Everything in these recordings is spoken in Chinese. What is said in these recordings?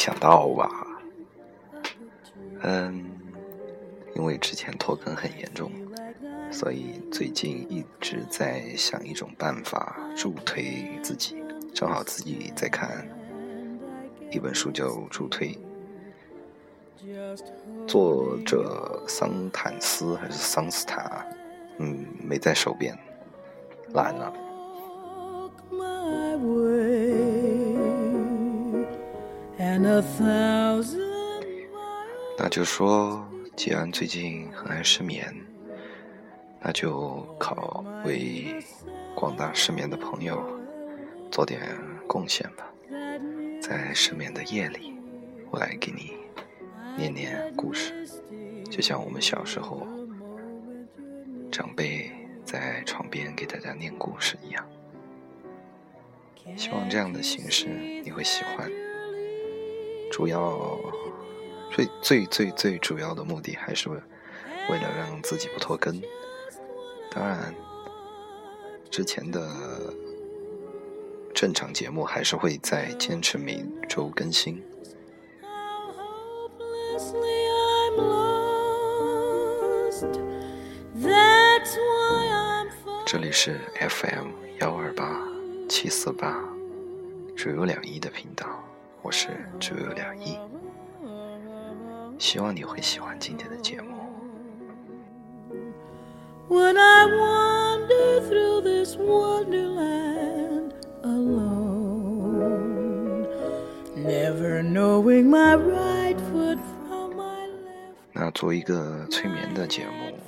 想到吧？嗯，因为之前拖更很严重，所以最近一直在想一种办法助推自己。正好自己在看一本书，叫《助推》，作者桑坦斯还是桑斯坦？嗯，没在手边，懒了。那就说，既然最近很爱失眠，那就考为广大失眠的朋友做点贡献吧。在失眠的夜里，我来给你念念故事，就像我们小时候长辈在床边给大家念故事一样。希望这样的形式你会喜欢。主要最最最最主要的目的还是为了让自己不拖更。当然，之前的正常节目还是会在坚持每周更新。这里是 FM 幺二八七四八，只有两亿的频道。我是只有两亿，希望你会喜欢今天的节目。那做一个催眠的节目，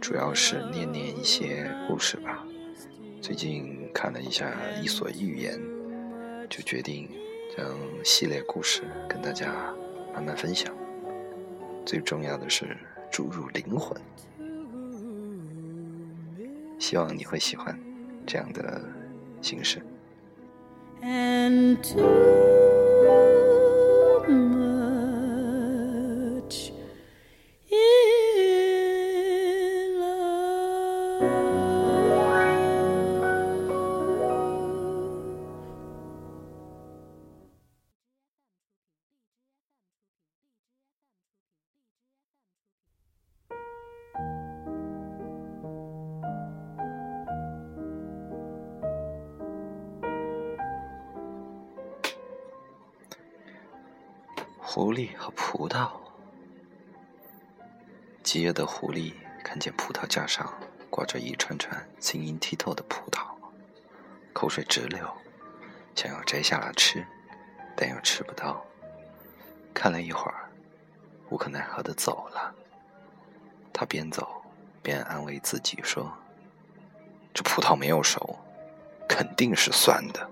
主要是念念一些故事吧。最近看了一下《伊索寓言》，就决定。将系列故事跟大家慢慢分享，最重要的是注入灵魂。希望你会喜欢这样的形式。狐狸和葡萄。饥饿的狐狸看见葡萄架上挂着一串串晶莹剔透的葡萄，口水直流，想要摘下来吃，但又吃不到。看了一会儿，无可奈何的走了。他边走边安慰自己说：“这葡萄没有熟，肯定是酸的。”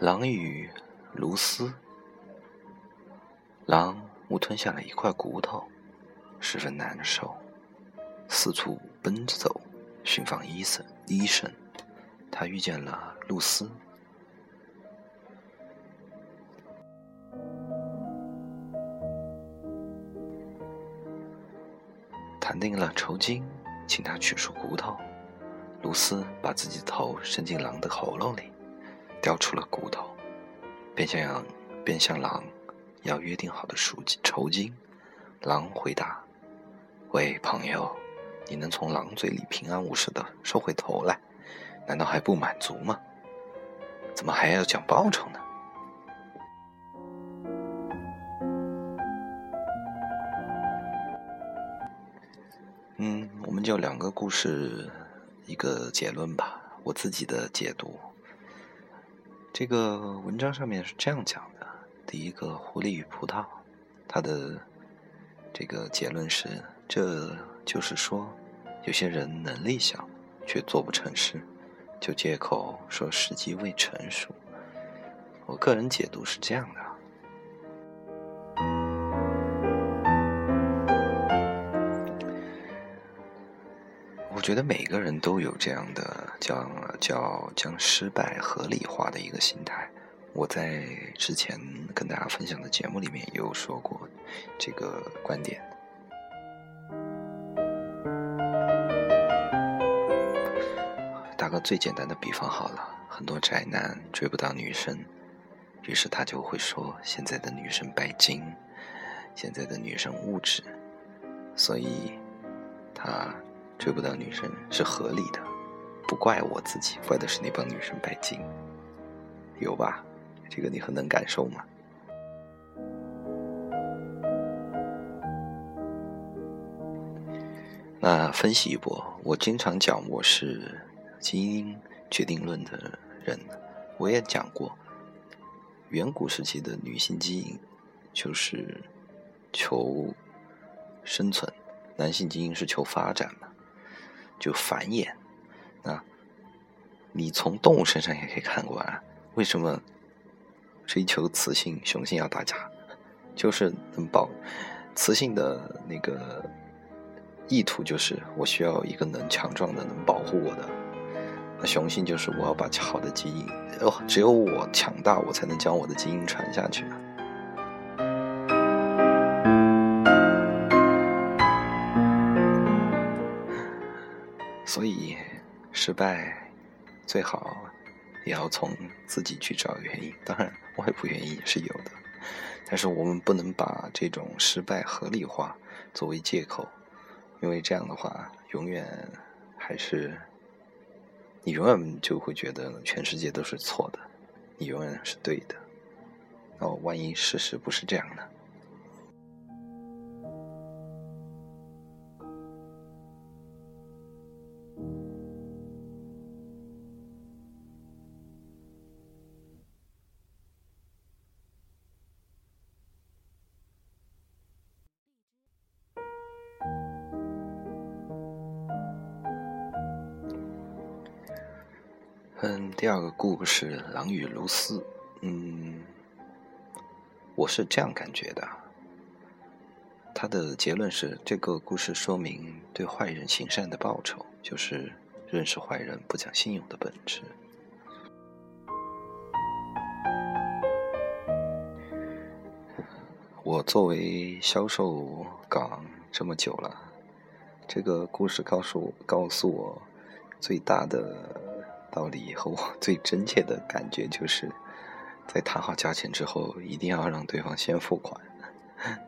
狼与卢斯。狼误吞下了一块骨头，十分难受，四处奔走，寻访医生。医生，他遇见了露丝，谈定了酬金，请他取出骨头。露丝把自己的头伸进狼的喉咙里。叼出了骨头，便向羊便向狼要约定好的赎金酬金。狼回答：“喂，朋友，你能从狼嘴里平安无事的收回头来，难道还不满足吗？怎么还要讲报酬呢？”嗯，我们就两个故事，一个结论吧，我自己的解读。这个文章上面是这样讲的：第一个狐狸与葡萄，它的这个结论是，这就是说，有些人能力小，却做不成事，就借口说时机未成熟。我个人解读是这样的。我觉得每个人都有这样的叫叫将失败合理化的一个心态。我在之前跟大家分享的节目里面也有说过这个观点。打个最简单的比方好了，很多宅男追不到女生，于是他就会说现在的女生拜金，现在的女生物质，所以他追不到女生是合理的，不怪我自己，怪的是那帮女生拜金，有吧？这个你很能感受吗？那分析一波，我经常讲我是基因决定论的人，我也讲过，远古时期的女性基因就是求生存，男性基因是求发展嘛，就繁衍。那你从动物身上也可以看过啊，为什么？追求雌性，雄性要打架，就是能保雌性的那个意图，就是我需要一个能强壮的、能保护我的；那雄性就是我要把好的基因，哦，只有我强大，我才能将我的基因传下去。失败最好。也要从自己去找原因，当然我也不愿意是有的，但是我们不能把这种失败合理化作为借口，因为这样的话，永远还是你永远就会觉得全世界都是错的，你永远是对的。哦，万一事实不是这样呢？嗯，第二个故事《狼与卢斯》，嗯，我是这样感觉的。他的结论是，这个故事说明对坏人行善的报酬，就是认识坏人不讲信用的本质。我作为销售岗这么久了，这个故事告诉我，告诉我最大的。道理和我最真切的感觉就是，在谈好价钱之后，一定要让对方先付款，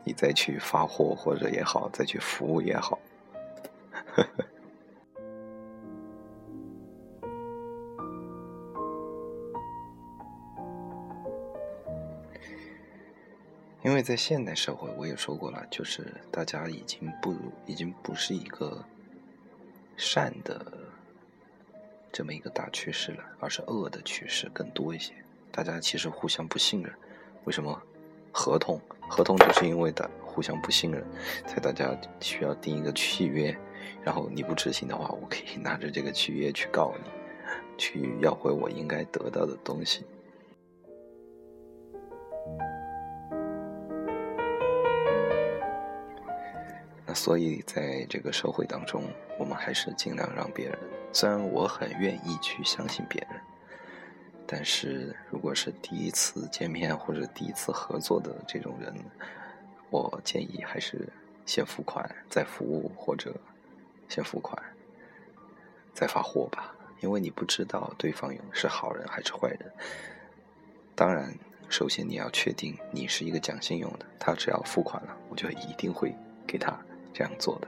你再去发货或者也好，再去服务也好。因为在现代社会，我也说过了，就是大家已经不已经不是一个善的。这么一个大趋势了，而是恶的趋势更多一些。大家其实互相不信任，为什么？合同，合同就是因为的互相不信任，才大家需要订一个契约，然后你不执行的话，我可以拿着这个契约去告你，去要回我应该得到的东西。那所以在这个社会当中，我们还是尽量让别人。虽然我很愿意去相信别人，但是如果是第一次见面或者第一次合作的这种人，我建议还是先付款再服务，或者先付款再发货吧，因为你不知道对方是好人还是坏人。当然，首先你要确定你是一个讲信用的，他只要付款了，我就一定会给他这样做的。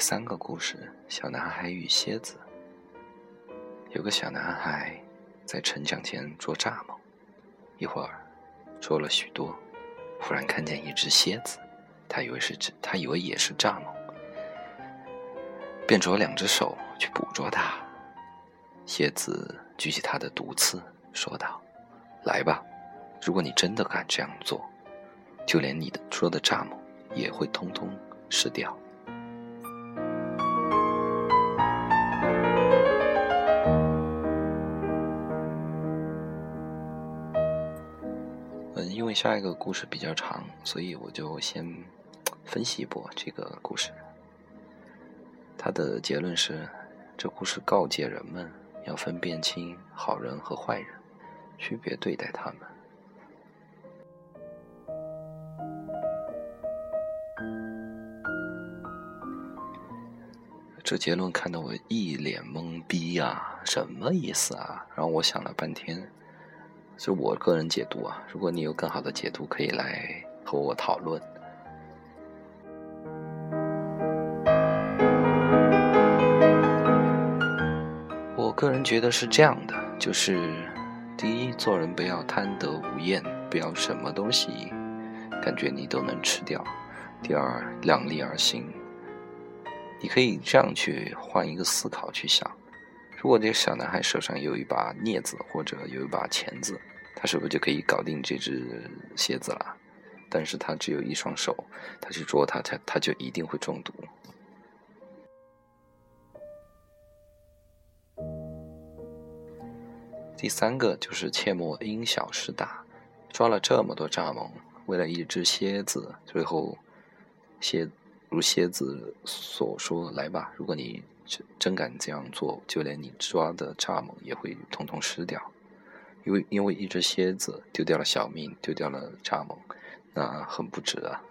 三个故事：小男孩与蝎子。有个小男孩在城墙前捉蚱蜢，一会儿捉了许多，忽然看见一只蝎子，他以为是，他以为也是蚱蜢，便着两只手去捕捉它。蝎子举起它的毒刺，说道：“来吧，如果你真的敢这样做，就连你的捉的蚱蜢也会通通吃掉。”为下一个故事比较长，所以我就先分析一波这个故事。他的结论是，这故事告诫人们要分辨清好人和坏人，区别对待他们。这结论看得我一脸懵逼呀，什么意思啊？然后我想了半天，是我个人解读啊。如果你有更好的解读，可以来和我讨论。我个人觉得是这样的，就是第一，做人不要贪得无厌，不要什么东西感觉你都能吃掉；第二，量力而行。你可以这样去换一个思考去想：如果这个小男孩手上有一把镊子或者有一把钳子，他是不是就可以搞定这只蝎子了？但是他只有一双手，他去捉它，他他就一定会中毒。第三个就是切莫因小失大，抓了这么多蚱蜢，为了一只蝎子，最后蝎。如蝎子所说：“来吧，如果你真真敢这样做，就连你抓的蚱蜢也会统统吃掉。因为因为一只蝎子丢掉了小命，丢掉了蚱蜢，那很不值啊。”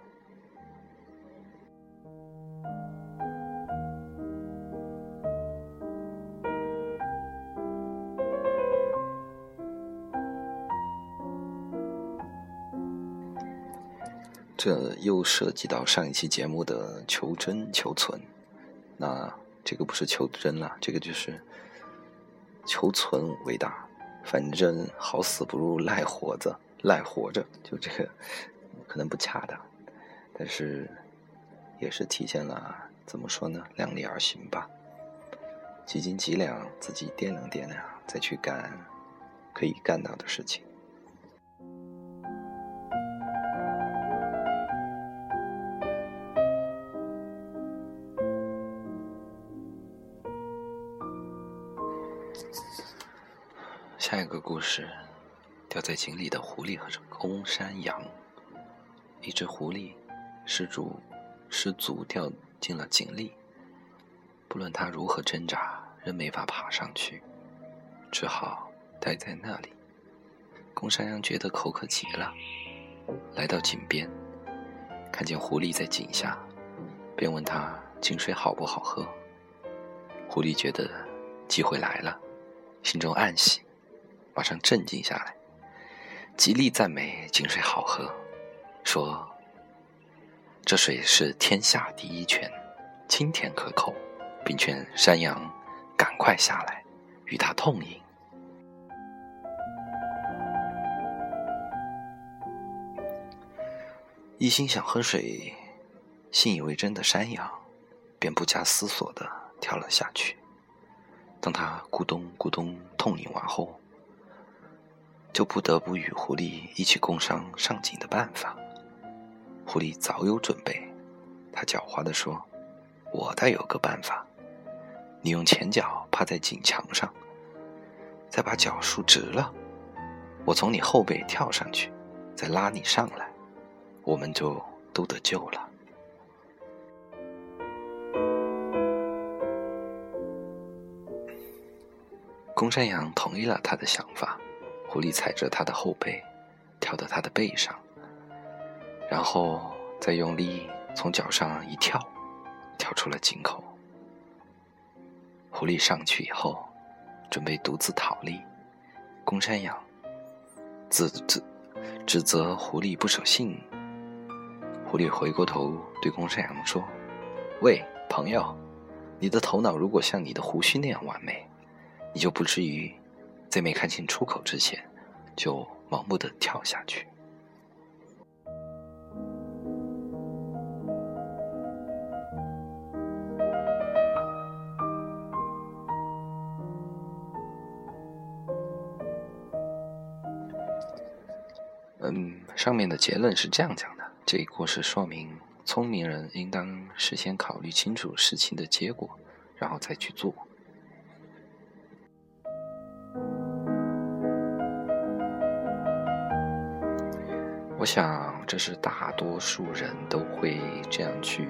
这又涉及到上一期节目的求真求存，那这个不是求真了，这个就是求存伟大。反正好死不如赖活着，赖活着，就这个可能不恰当，但是也是体现了怎么说呢？量力而行吧，几斤几两，自己掂量掂量，再去干可以干到的事情。下一个故事，掉在井里的狐狸和公山羊。一只狐狸失足失足掉进了井里，不论它如何挣扎，仍没法爬上去，只好待在那里。公山羊觉得口渴极了，来到井边，看见狐狸在井下，便问他井水好不好喝。狐狸觉得机会来了，心中暗喜。马上镇静下来，极力赞美井水好喝，说：“这水是天下第一泉，清甜可口，并劝山羊赶快下来与他痛饮。”一心想喝水、信以为真的山羊，便不加思索的跳了下去。当他咕咚咕咚痛饮完后，就不得不与狐狸一起共商上井的办法。狐狸早有准备，他狡猾地说：“我倒有个办法，你用前脚趴在井墙上，再把脚竖直了，我从你后背跳上去，再拉你上来，我们就都得救了。”公山羊同意了他的想法。狐狸踩着他的后背，跳到他的背上，然后再用力从脚上一跳，跳出了井口。狐狸上去以后，准备独自逃离。公山羊指指指责狐狸不守信。狐狸回过头对公山羊说：“喂，朋友，你的头脑如果像你的胡须那样完美，你就不至于。”在没看清出口之前，就盲目的跳下去。嗯，上面的结论是这样讲的：这一故事说明，聪明人应当事先考虑清楚事情的结果，然后再去做。想这是大多数人都会这样去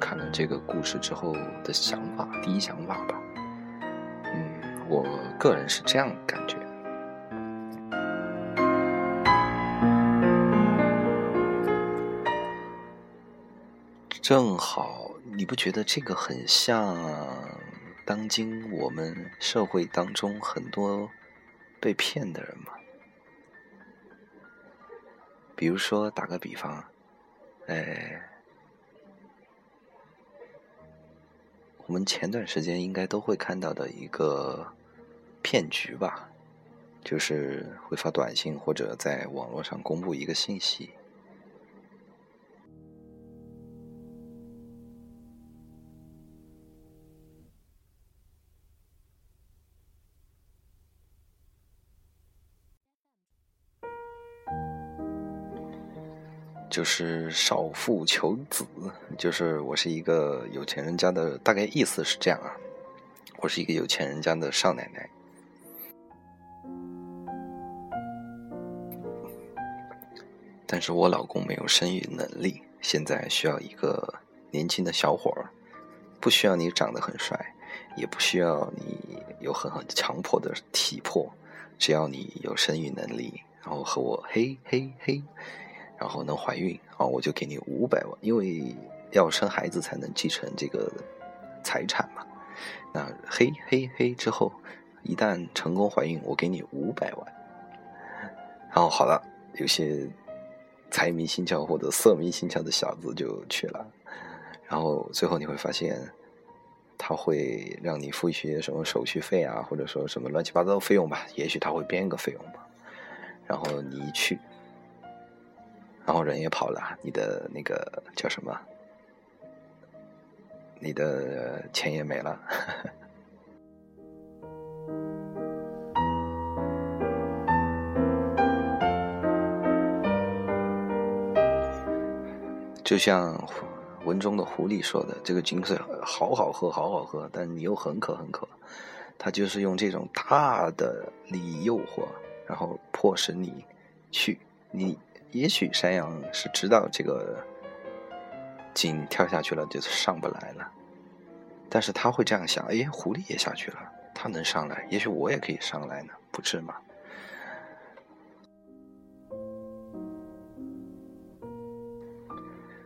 看了这个故事之后的想法，第一想法吧。嗯，我个人是这样感觉。正好，你不觉得这个很像当今我们社会当中很多被骗的人吗？比如说，打个比方，哎，我们前段时间应该都会看到的一个骗局吧，就是会发短信或者在网络上公布一个信息。就是少妇求子，就是我是一个有钱人家的，大概意思是这样啊。我是一个有钱人家的少奶奶，但是我老公没有生育能力，现在需要一个年轻的小伙儿，不需要你长得很帅，也不需要你有很很强迫的体魄，只要你有生育能力，然后和我嘿嘿嘿。然后能怀孕啊，我就给你五百万，因为要生孩子才能继承这个财产嘛。那嘿嘿嘿之后，一旦成功怀孕，我给你五百万。然后好了，有些财迷心窍或者色迷心窍的小子就去了。然后最后你会发现，他会让你付一些什么手续费啊，或者说什么乱七八糟的费用吧。也许他会编个费用吧。然后你一去。然后人也跑了，你的那个叫什么？你的钱也没了。就像文中的狐狸说的：“这个井水好好喝，好好喝，但你又很渴很渴。”他就是用这种大的利益诱惑，然后迫使你去你。也许山羊是知道这个井跳下去了就上不来了，但是他会这样想：哎，狐狸也下去了，它能上来，也许我也可以上来呢，不是吗？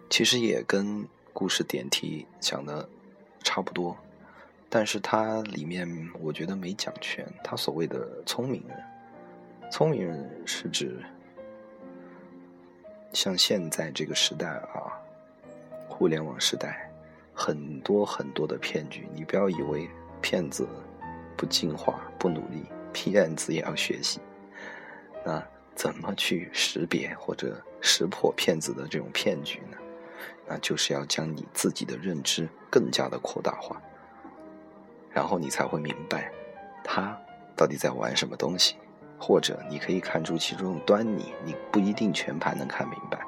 其实也跟故事点题讲的差不多，但是它里面我觉得没讲全。他所谓的聪明人，聪明人是指。像现在这个时代啊，互联网时代，很多很多的骗局。你不要以为骗子不进化、不努力，骗子也要学习。那怎么去识别或者识破骗子的这种骗局呢？那就是要将你自己的认知更加的扩大化，然后你才会明白他到底在玩什么东西。或者你可以看出其中的端倪，你不一定全盘能看明白。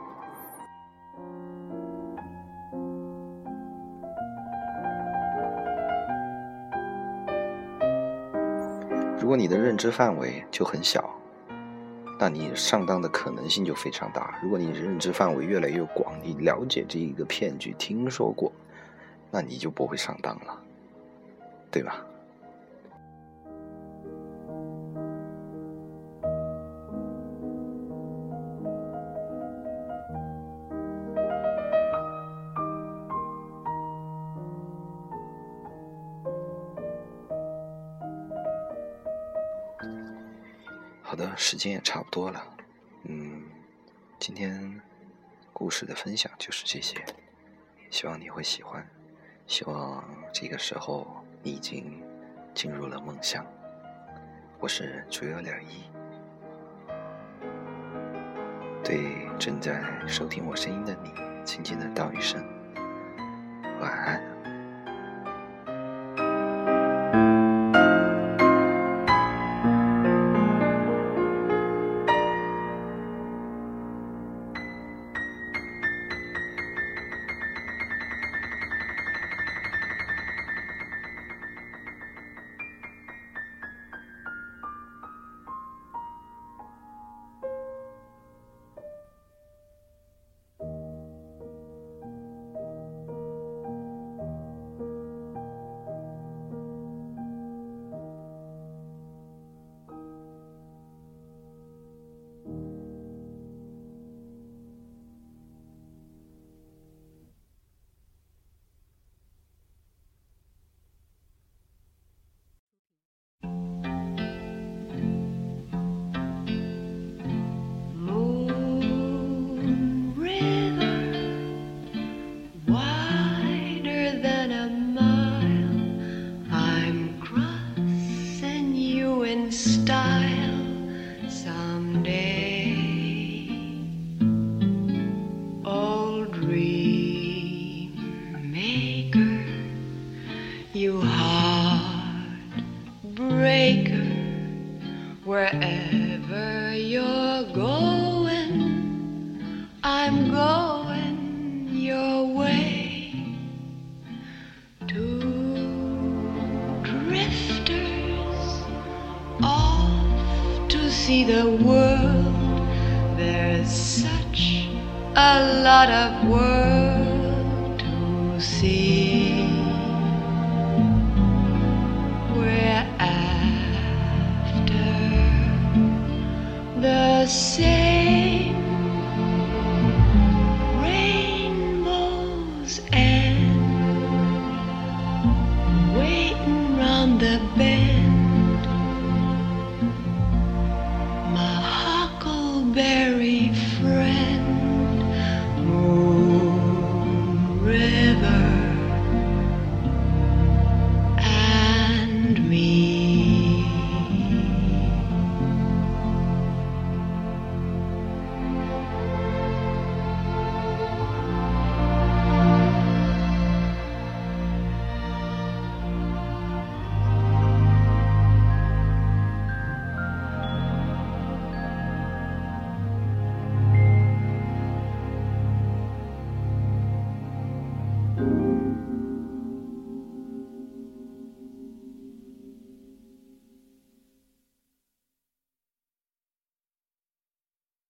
如果你的认知范围就很小，那你上当的可能性就非常大。如果你认知范围越来越广，你了解这一个骗局，听说过，那你就不会上当了，对吧？的，时间也差不多了，嗯，今天故事的分享就是这些，希望你会喜欢，希望这个时候你已经进入了梦乡。我是主有两亿，对正在收听我声音的你，轻轻的道一声晚安。see the world, there's such a lot of world.